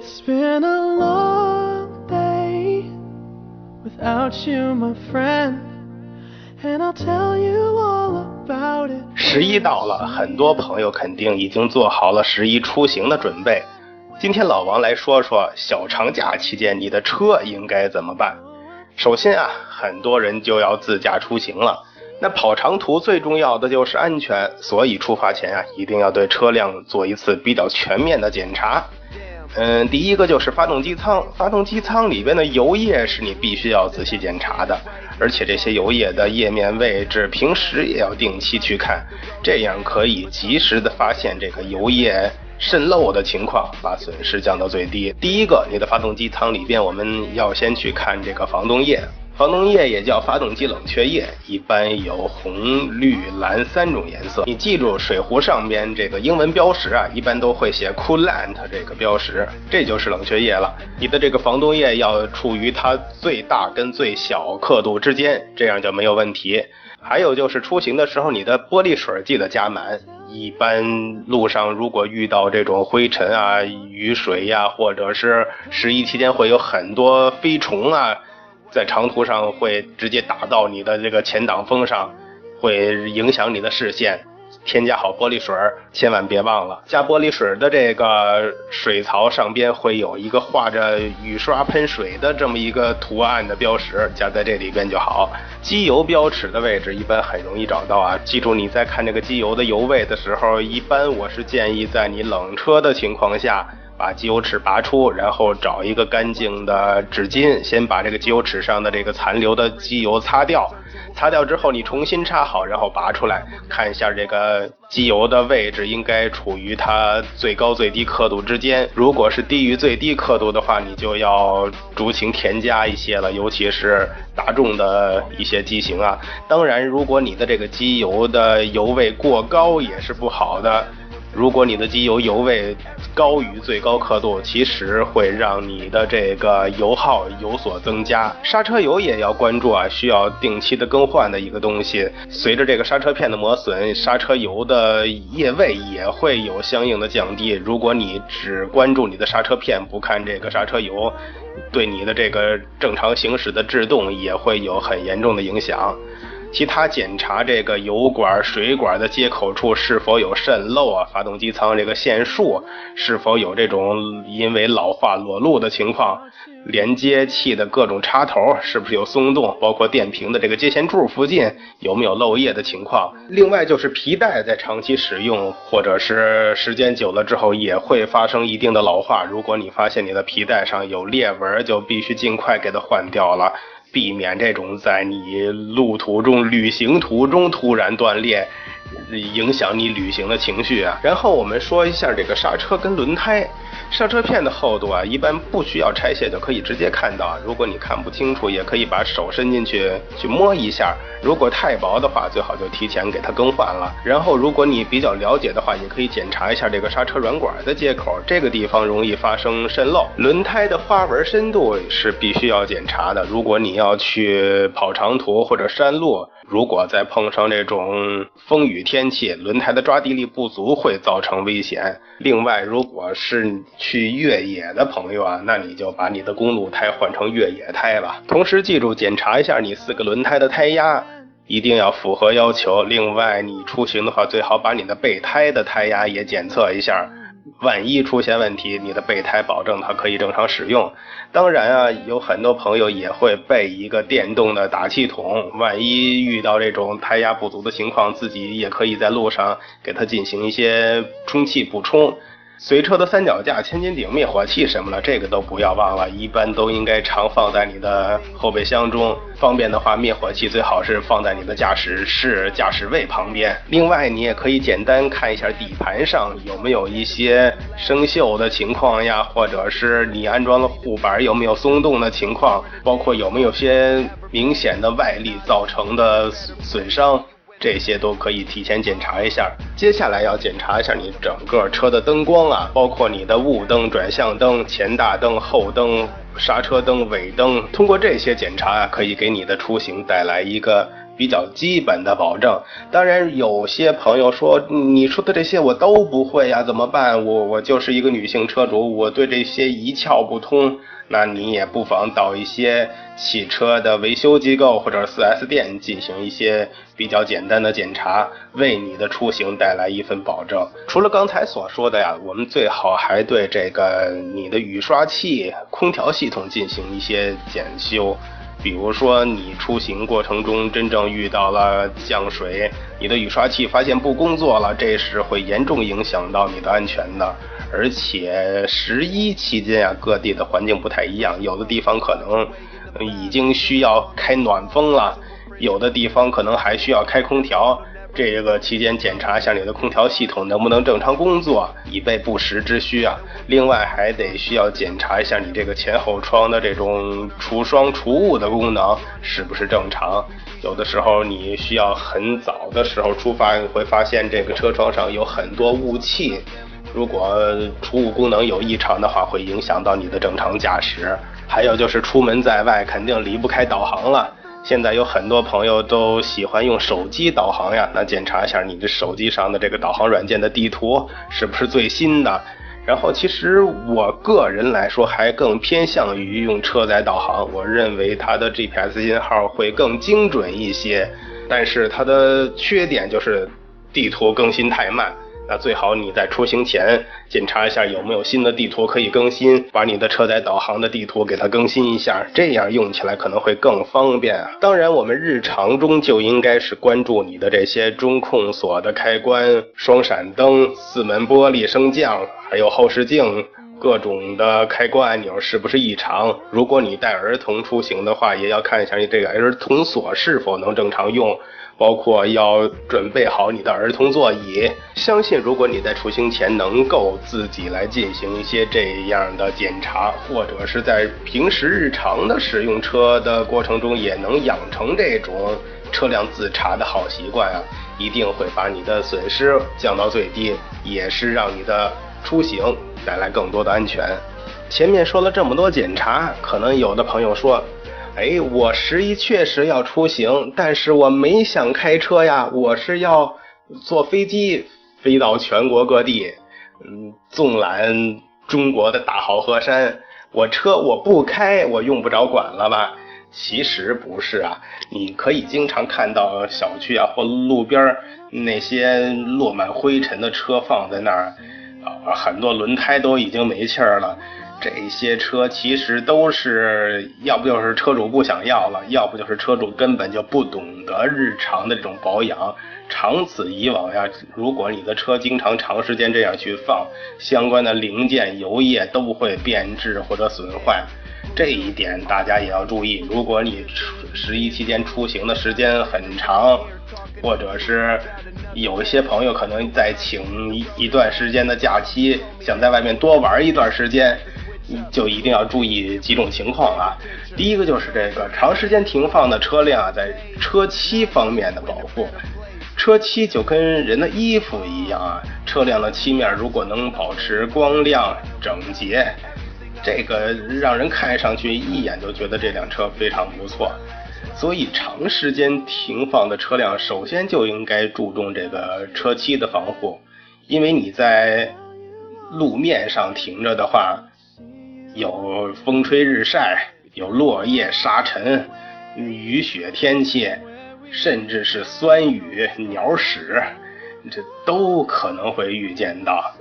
It's been a long day without you, my friend, and I'll tell you all about it. 十一到了，很多朋友肯定已经做好了十一出行的准备。今天老王来说说小长假期间你的车应该怎么办。首先啊，很多人就要自驾出行了。那跑长途最重要的就是安全，所以出发前啊，一定要对车辆做一次比较全面的检查。嗯，第一个就是发动机舱，发动机舱里边的油液是你必须要仔细检查的，而且这些油液的液面位置，平时也要定期去看，这样可以及时的发现这个油液渗漏的情况，把损失降到最低。第一个，你的发动机舱里边，我们要先去看这个防冻液。防冻液也叫发动机冷却液，一般有红、绿、蓝三种颜色。你记住，水壶上边这个英文标识啊，一般都会写 coolant 这个标识，这就是冷却液了。你的这个防冻液要处于它最大跟最小刻度之间，这样就没有问题。还有就是出行的时候，你的玻璃水记得加满。一般路上如果遇到这种灰尘啊、雨水呀，或者是十一期间会有很多飞虫啊。在长途上会直接打到你的这个前挡风上，会影响你的视线。添加好玻璃水，千万别忘了加玻璃水的这个水槽上边会有一个画着雨刷喷水的这么一个图案的标识，加在这里边就好。机油标尺的位置一般很容易找到啊，记住你在看这个机油的油位的时候，一般我是建议在你冷车的情况下。把机油尺拔出，然后找一个干净的纸巾，先把这个机油尺上的这个残留的机油擦掉。擦掉之后，你重新插好，然后拔出来，看一下这个机油的位置应该处于它最高最低刻度之间。如果是低于最低刻度的话，你就要酌情添加一些了，尤其是大众的一些机型啊。当然，如果你的这个机油的油位过高，也是不好的。如果你的机油油位高于最高刻度，其实会让你的这个油耗有所增加。刹车油也要关注啊，需要定期的更换的一个东西。随着这个刹车片的磨损，刹车油的液位也会有相应的降低。如果你只关注你的刹车片，不看这个刹车油，对你的这个正常行驶的制动也会有很严重的影响。其他检查这个油管、水管的接口处是否有渗漏啊？发动机舱这个线束是否有这种因为老化裸露的情况？连接器的各种插头是不是有松动？包括电瓶的这个接线柱附近有没有漏液的情况？另外就是皮带在长期使用或者是时间久了之后也会发生一定的老化。如果你发现你的皮带上有裂纹，就必须尽快给它换掉了。避免这种在你路途中、旅行途中突然断裂，影响你旅行的情绪啊。然后我们说一下这个刹车跟轮胎。刹车片的厚度啊，一般不需要拆卸就可以直接看到。如果你看不清楚，也可以把手伸进去去摸一下。如果太薄的话，最好就提前给它更换了。然后，如果你比较了解的话，也可以检查一下这个刹车软管的接口，这个地方容易发生渗漏。轮胎的花纹深度是必须要检查的。如果你要去跑长途或者山路。如果再碰上这种风雨天气，轮胎的抓地力不足会造成危险。另外，如果是去越野的朋友啊，那你就把你的公路胎换成越野胎吧。同时记住检查一下你四个轮胎的胎压，一定要符合要求。另外，你出行的话，最好把你的备胎的胎压也检测一下。万一出现问题，你的备胎保证它可以正常使用。当然啊，有很多朋友也会备一个电动的打气筒，万一遇到这种胎压不足的情况，自己也可以在路上给它进行一些充气补充。随车的三脚架、千斤顶、灭火器什么的，这个都不要忘了，一般都应该常放在你的后备箱中。方便的话，灭火器最好是放在你的驾驶室、驾驶位旁边。另外，你也可以简单看一下底盘上有没有一些生锈的情况呀，或者是你安装的护板有没有松动的情况，包括有没有些明显的外力造成的损伤。这些都可以提前检查一下。接下来要检查一下你整个车的灯光啊，包括你的雾灯、转向灯、前大灯、后灯、刹车灯、尾灯。通过这些检查啊，可以给你的出行带来一个比较基本的保证。当然，有些朋友说，你说的这些我都不会呀，怎么办？我我就是一个女性车主，我对这些一窍不通。那你也不妨到一些汽车的维修机构或者 4S 店进行一些比较简单的检查，为你的出行带来一份保证。除了刚才所说的呀，我们最好还对这个你的雨刷器、空调系统进行一些检修。比如说，你出行过程中真正遇到了降水，你的雨刷器发现不工作了，这时会严重影响到你的安全的。而且十一期间啊，各地的环境不太一样，有的地方可能已经需要开暖风了，有的地方可能还需要开空调。这个期间检查一下你的空调系统能不能正常工作，以备不时之需啊。另外还得需要检查一下你这个前后窗的这种除霜除雾的功能是不是正常。有的时候你需要很早的时候出发，会发现这个车窗上有很多雾气，如果除雾功能有异常的话，会影响到你的正常驾驶。还有就是出门在外，肯定离不开导航了。现在有很多朋友都喜欢用手机导航呀，那检查一下你的手机上的这个导航软件的地图是不是最新的。然后，其实我个人来说还更偏向于用车载导航，我认为它的 GPS 信号会更精准一些，但是它的缺点就是地图更新太慢。那最好你在出行前检查一下有没有新的地图可以更新，把你的车载导航的地图给它更新一下，这样用起来可能会更方便啊。当然，我们日常中就应该是关注你的这些中控锁的开关、双闪灯、四门玻璃升降，还有后视镜各种的开关按钮是不是异常。如果你带儿童出行的话，也要看一下你这个儿童锁是否能正常用。包括要准备好你的儿童座椅，相信如果你在出行前能够自己来进行一些这样的检查，或者是在平时日常的使用车的过程中也能养成这种车辆自查的好习惯啊，一定会把你的损失降到最低，也是让你的出行带来更多的安全。前面说了这么多检查，可能有的朋友说。哎，我十一确实要出行，但是我没想开车呀，我是要坐飞机飞到全国各地，嗯，纵览中国的大好河山。我车我不开，我用不着管了吧？其实不是啊，你可以经常看到小区啊或路边那些落满灰尘的车放在那儿，啊，很多轮胎都已经没气儿了。这些车其实都是，要不就是车主不想要了，要不就是车主根本就不懂得日常的这种保养。长此以往呀，如果你的车经常长时间这样去放，相关的零件、油液都会变质或者损坏。这一点大家也要注意。如果你十一期间出行的时间很长，或者是有一些朋友可能在请一段时间的假期，想在外面多玩一段时间。就一定要注意几种情况啊。第一个就是这个长时间停放的车辆啊在车漆方面的保护。车漆就跟人的衣服一样啊，车辆的漆面如果能保持光亮整洁，这个让人看上去一眼就觉得这辆车非常不错。所以长时间停放的车辆，首先就应该注重这个车漆的防护，因为你在路面上停着的话。有风吹日晒，有落叶沙尘、雨雪天气，甚至是酸雨、鸟屎，这都可能会遇见到。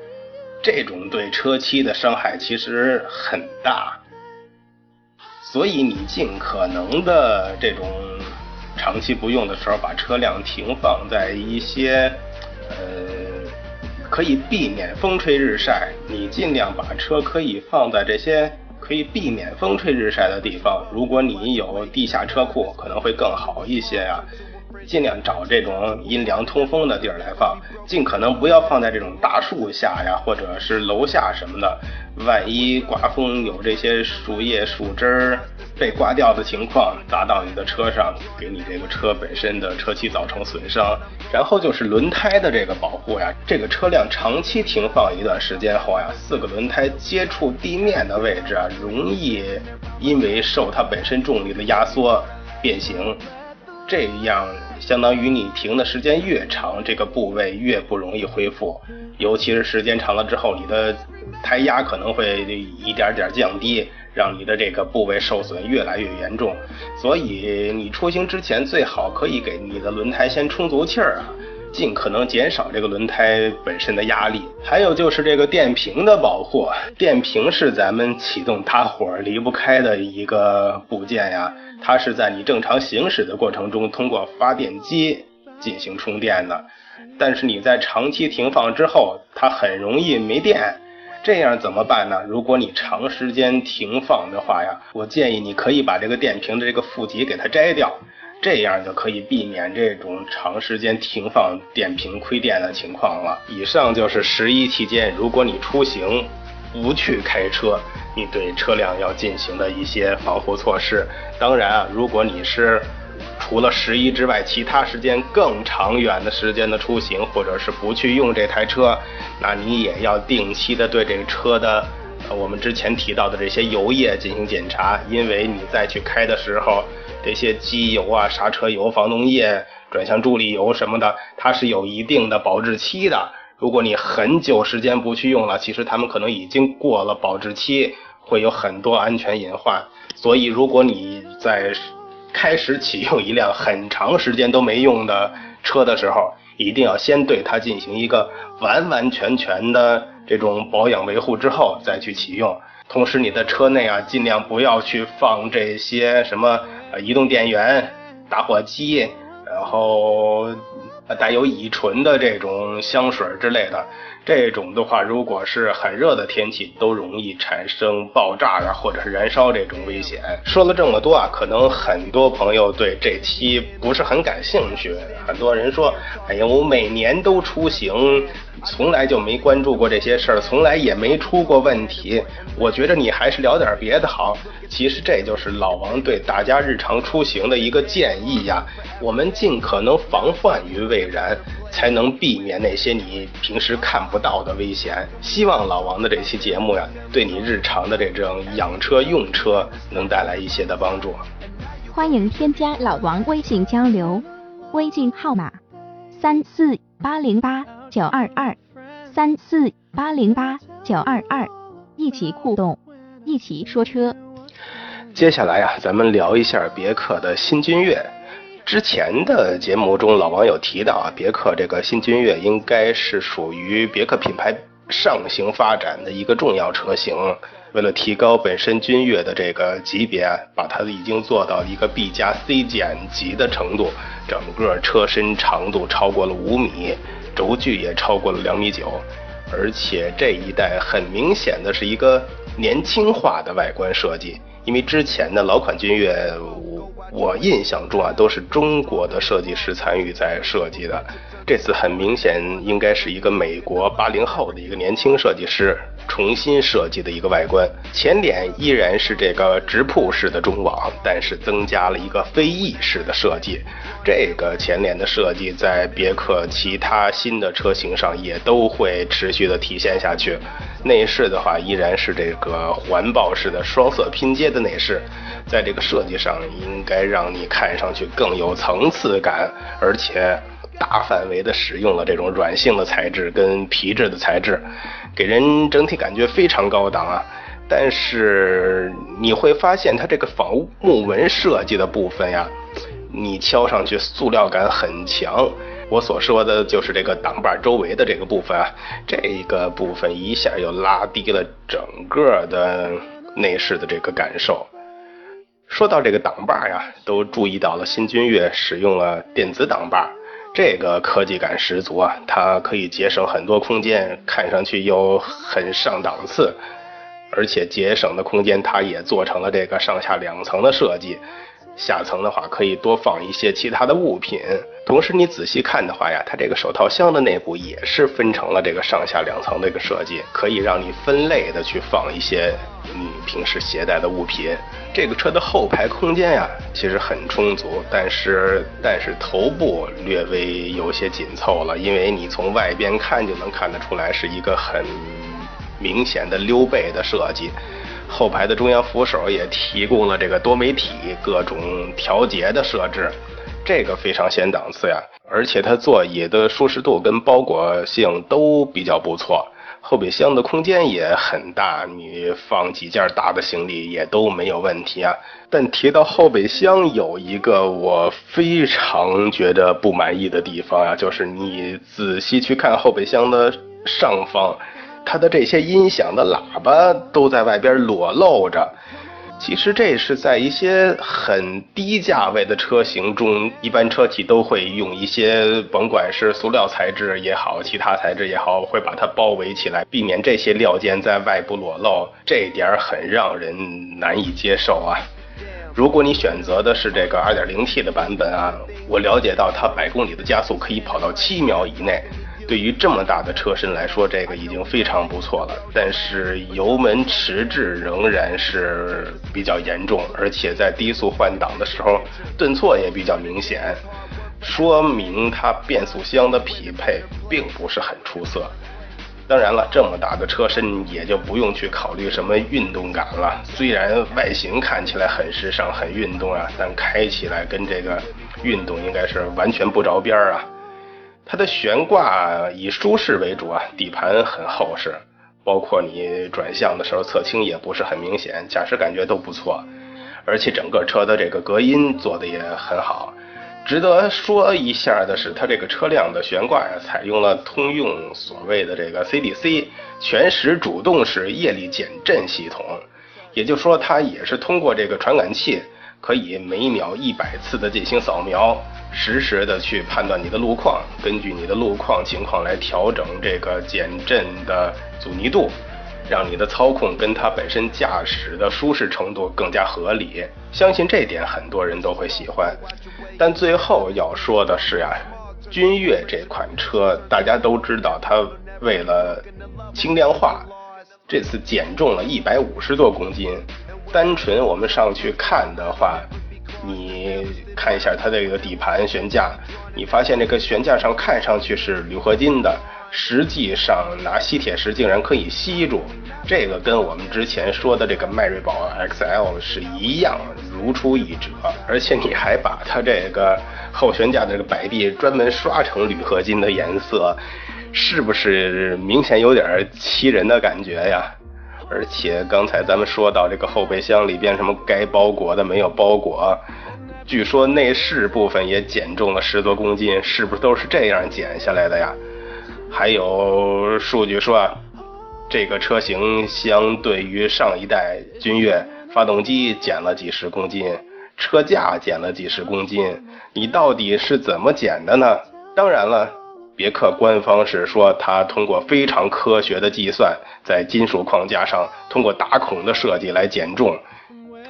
这种对车漆的伤害其实很大，所以你尽可能的这种长期不用的时候，把车辆停放在一些呃可以避免风吹日晒，你尽量把车可以放在这些可以避免风吹日晒的地方。如果你有地下车库，可能会更好一些呀。尽量找这种阴凉通风的地儿来放，尽可能不要放在这种大树下呀，或者是楼下什么的。万一刮风有这些树叶、树枝儿被刮掉的情况，砸到你的车上，给你这个车本身的车漆造成损伤。然后就是轮胎的这个保护呀，这个车辆长期停放一段时间后呀，四个轮胎接触地面的位置啊，容易因为受它本身重力的压缩变形。这样相当于你停的时间越长，这个部位越不容易恢复，尤其是时间长了之后，你的胎压可能会一点点降低，让你的这个部位受损越来越严重。所以你出行之前最好可以给你的轮胎先充足气儿啊。尽可能减少这个轮胎本身的压力，还有就是这个电瓶的保护。电瓶是咱们启动打火离不开的一个部件呀，它是在你正常行驶的过程中通过发电机进行充电的。但是你在长期停放之后，它很容易没电，这样怎么办呢？如果你长时间停放的话呀，我建议你可以把这个电瓶的这个负极给它摘掉。这样就可以避免这种长时间停放电瓶亏电的情况了。以上就是十一期间，如果你出行不去开车，你对车辆要进行的一些防护措施。当然啊，如果你是除了十一之外，其他时间更长远的时间的出行，或者是不去用这台车，那你也要定期的对这个车的，我们之前提到的这些油液进行检查，因为你再去开的时候。这些机油啊、刹车油、防冻液、转向助力油什么的，它是有一定的保质期的。如果你很久时间不去用了，其实他们可能已经过了保质期，会有很多安全隐患。所以，如果你在开始启用一辆很长时间都没用的车的时候，一定要先对它进行一个完完全全的这种保养维护之后再去启用。同时，你的车内啊，尽量不要去放这些什么。移动电源、打火机，然后带有乙醇的这种香水之类的。这种的话，如果是很热的天气，都容易产生爆炸啊，或者是燃烧这种危险。说了这么多啊，可能很多朋友对这期不是很感兴趣。很多人说：“哎呀，我每年都出行，从来就没关注过这些事儿，从来也没出过问题。”我觉得你还是聊点别的好。其实这就是老王对大家日常出行的一个建议呀。我们尽可能防患于未然。才能避免那些你平时看不到的危险。希望老王的这期节目呀，对你日常的这种养车用车能带来一些的帮助。欢迎添加老王微信交流，微信号码三四八零八九二二三四八零八九二二，一起互动，一起说车。接下来呀，咱们聊一下别克的新君越。之前的节目中，老王有提到啊，别克这个新君越应该是属于别克品牌上行发展的一个重要车型。为了提高本身君越的这个级别，把它已经做到一个 B 加 C 减级的程度，整个车身长度超过了五米，轴距也超过了两米九，而且这一代很明显的是一个年轻化的外观设计，因为之前的老款君越。我印象中啊，都是中国的设计师参与在设计的。这次很明显应该是一个美国八零后的一个年轻设计师重新设计的一个外观。前脸依然是这个直瀑式的中网，但是增加了一个飞翼式的设计。这个前脸的设计在别克其他新的车型上也都会持续的体现下去。内饰的话依然是这个环抱式的双色拼接的内饰，在这个设计上应该让你看上去更有层次感，而且。大范围的使用了这种软性的材质跟皮质的材质，给人整体感觉非常高档啊。但是你会发现它这个仿木纹设计的部分呀，你敲上去塑料感很强。我所说的就是这个挡把周围的这个部分啊，这个部分一下又拉低了整个的内饰的这个感受。说到这个挡把呀，都注意到了新君越使用了电子挡把。这个科技感十足啊，它可以节省很多空间，看上去又很上档次，而且节省的空间它也做成了这个上下两层的设计。下层的话可以多放一些其他的物品，同时你仔细看的话呀，它这个手套箱的内部也是分成了这个上下两层的一个设计，可以让你分类的去放一些你平时携带的物品。这个车的后排空间呀其实很充足，但是但是头部略微有些紧凑了，因为你从外边看就能看得出来是一个很明显的溜背的设计。后排的中央扶手也提供了这个多媒体各种调节的设置，这个非常显档次呀。而且它座椅的舒适度跟包裹性都比较不错，后备箱的空间也很大，你放几件大的行李也都没有问题啊。但提到后备箱，有一个我非常觉得不满意的地方呀，就是你仔细去看后备箱的上方。它的这些音响的喇叭都在外边裸露着，其实这是在一些很低价位的车型中，一般车企都会用一些，甭管是塑料材质也好，其他材质也好，会把它包围起来，避免这些料件在外部裸露，这点很让人难以接受啊。如果你选择的是这个 2.0T 的版本啊，我了解到它百公里的加速可以跑到七秒以内。对于这么大的车身来说，这个已经非常不错了。但是油门迟滞仍然是比较严重，而且在低速换挡的时候顿挫也比较明显，说明它变速箱的匹配并不是很出色。当然了，这么大的车身也就不用去考虑什么运动感了。虽然外形看起来很时尚、很运动啊，但开起来跟这个运动应该是完全不着边儿啊。它的悬挂以舒适为主啊，底盘很厚实，包括你转向的时候侧倾也不是很明显，驾驶感觉都不错，而且整个车的这个隔音做的也很好。值得说一下的是，它这个车辆的悬挂呀，采用了通用所谓的这个 CDC 全时主动式液力减震系统，也就是说，它也是通过这个传感器。可以每秒一百次的进行扫描，实时的去判断你的路况，根据你的路况情况来调整这个减震的阻尼度，让你的操控跟它本身驾驶的舒适程度更加合理。相信这点很多人都会喜欢。但最后要说的是呀，君越这款车大家都知道，它为了轻量化，这次减重了一百五十多公斤。单纯我们上去看的话，你看一下它这个底盘悬架，你发现这个悬架上看上去是铝合金的，实际上拿吸铁石竟然可以吸住，这个跟我们之前说的这个迈锐宝 XL 是一样，如出一辙。而且你还把它这个后悬架的这个摆臂专门刷成铝合金的颜色，是不是明显有点欺人的感觉呀？而且刚才咱们说到这个后备箱里边什么该包裹的没有包裹，据说内饰部分也减重了十多公斤，是不是都是这样减下来的呀？还有数据说啊，这个车型相对于上一代君越，发动机减了几十公斤，车架减了几十公斤，你到底是怎么减的呢？当然了。别克官方是说，它通过非常科学的计算，在金属框架上通过打孔的设计来减重。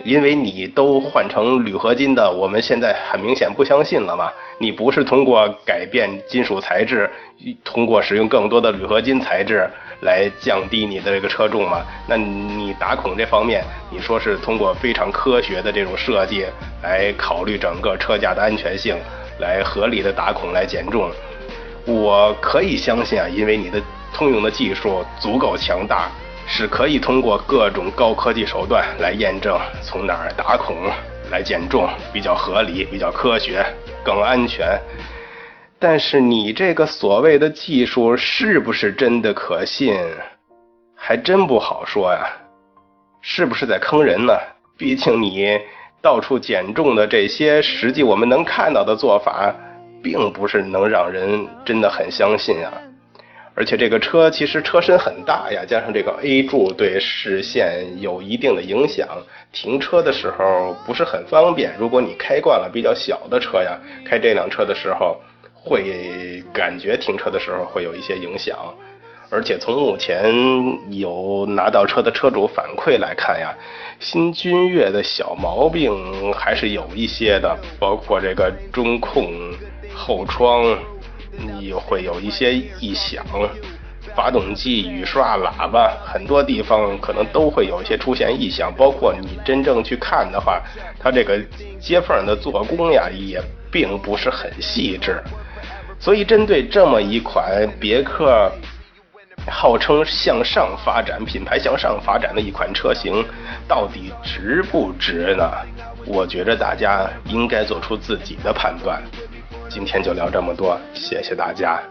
因为你都换成铝合金的，我们现在很明显不相信了嘛。你不是通过改变金属材质，通过使用更多的铝合金材质来降低你的这个车重吗？那你打孔这方面，你说是通过非常科学的这种设计来考虑整个车架的安全性，来合理的打孔来减重。我可以相信啊，因为你的通用的技术足够强大，是可以通过各种高科技手段来验证从哪儿打孔来减重比较合理、比较科学、更安全。但是你这个所谓的技术是不是真的可信，还真不好说呀。是不是在坑人呢？毕竟你到处减重的这些，实际我们能看到的做法。并不是能让人真的很相信啊，而且这个车其实车身很大呀，加上这个 A 柱对视线有一定的影响，停车的时候不是很方便。如果你开惯了比较小的车呀，开这辆车的时候，会感觉停车的时候会有一些影响。而且从目前有拿到车的车主反馈来看呀，新君越的小毛病还是有一些的，包括这个中控后窗你会有一些异响，发动机雨刷喇叭很多地方可能都会有一些出现异响，包括你真正去看的话，它这个接缝的做工呀也并不是很细致，所以针对这么一款别克。号称向上发展、品牌向上发展的一款车型，到底值不值呢？我觉着大家应该做出自己的判断。今天就聊这么多，谢谢大家。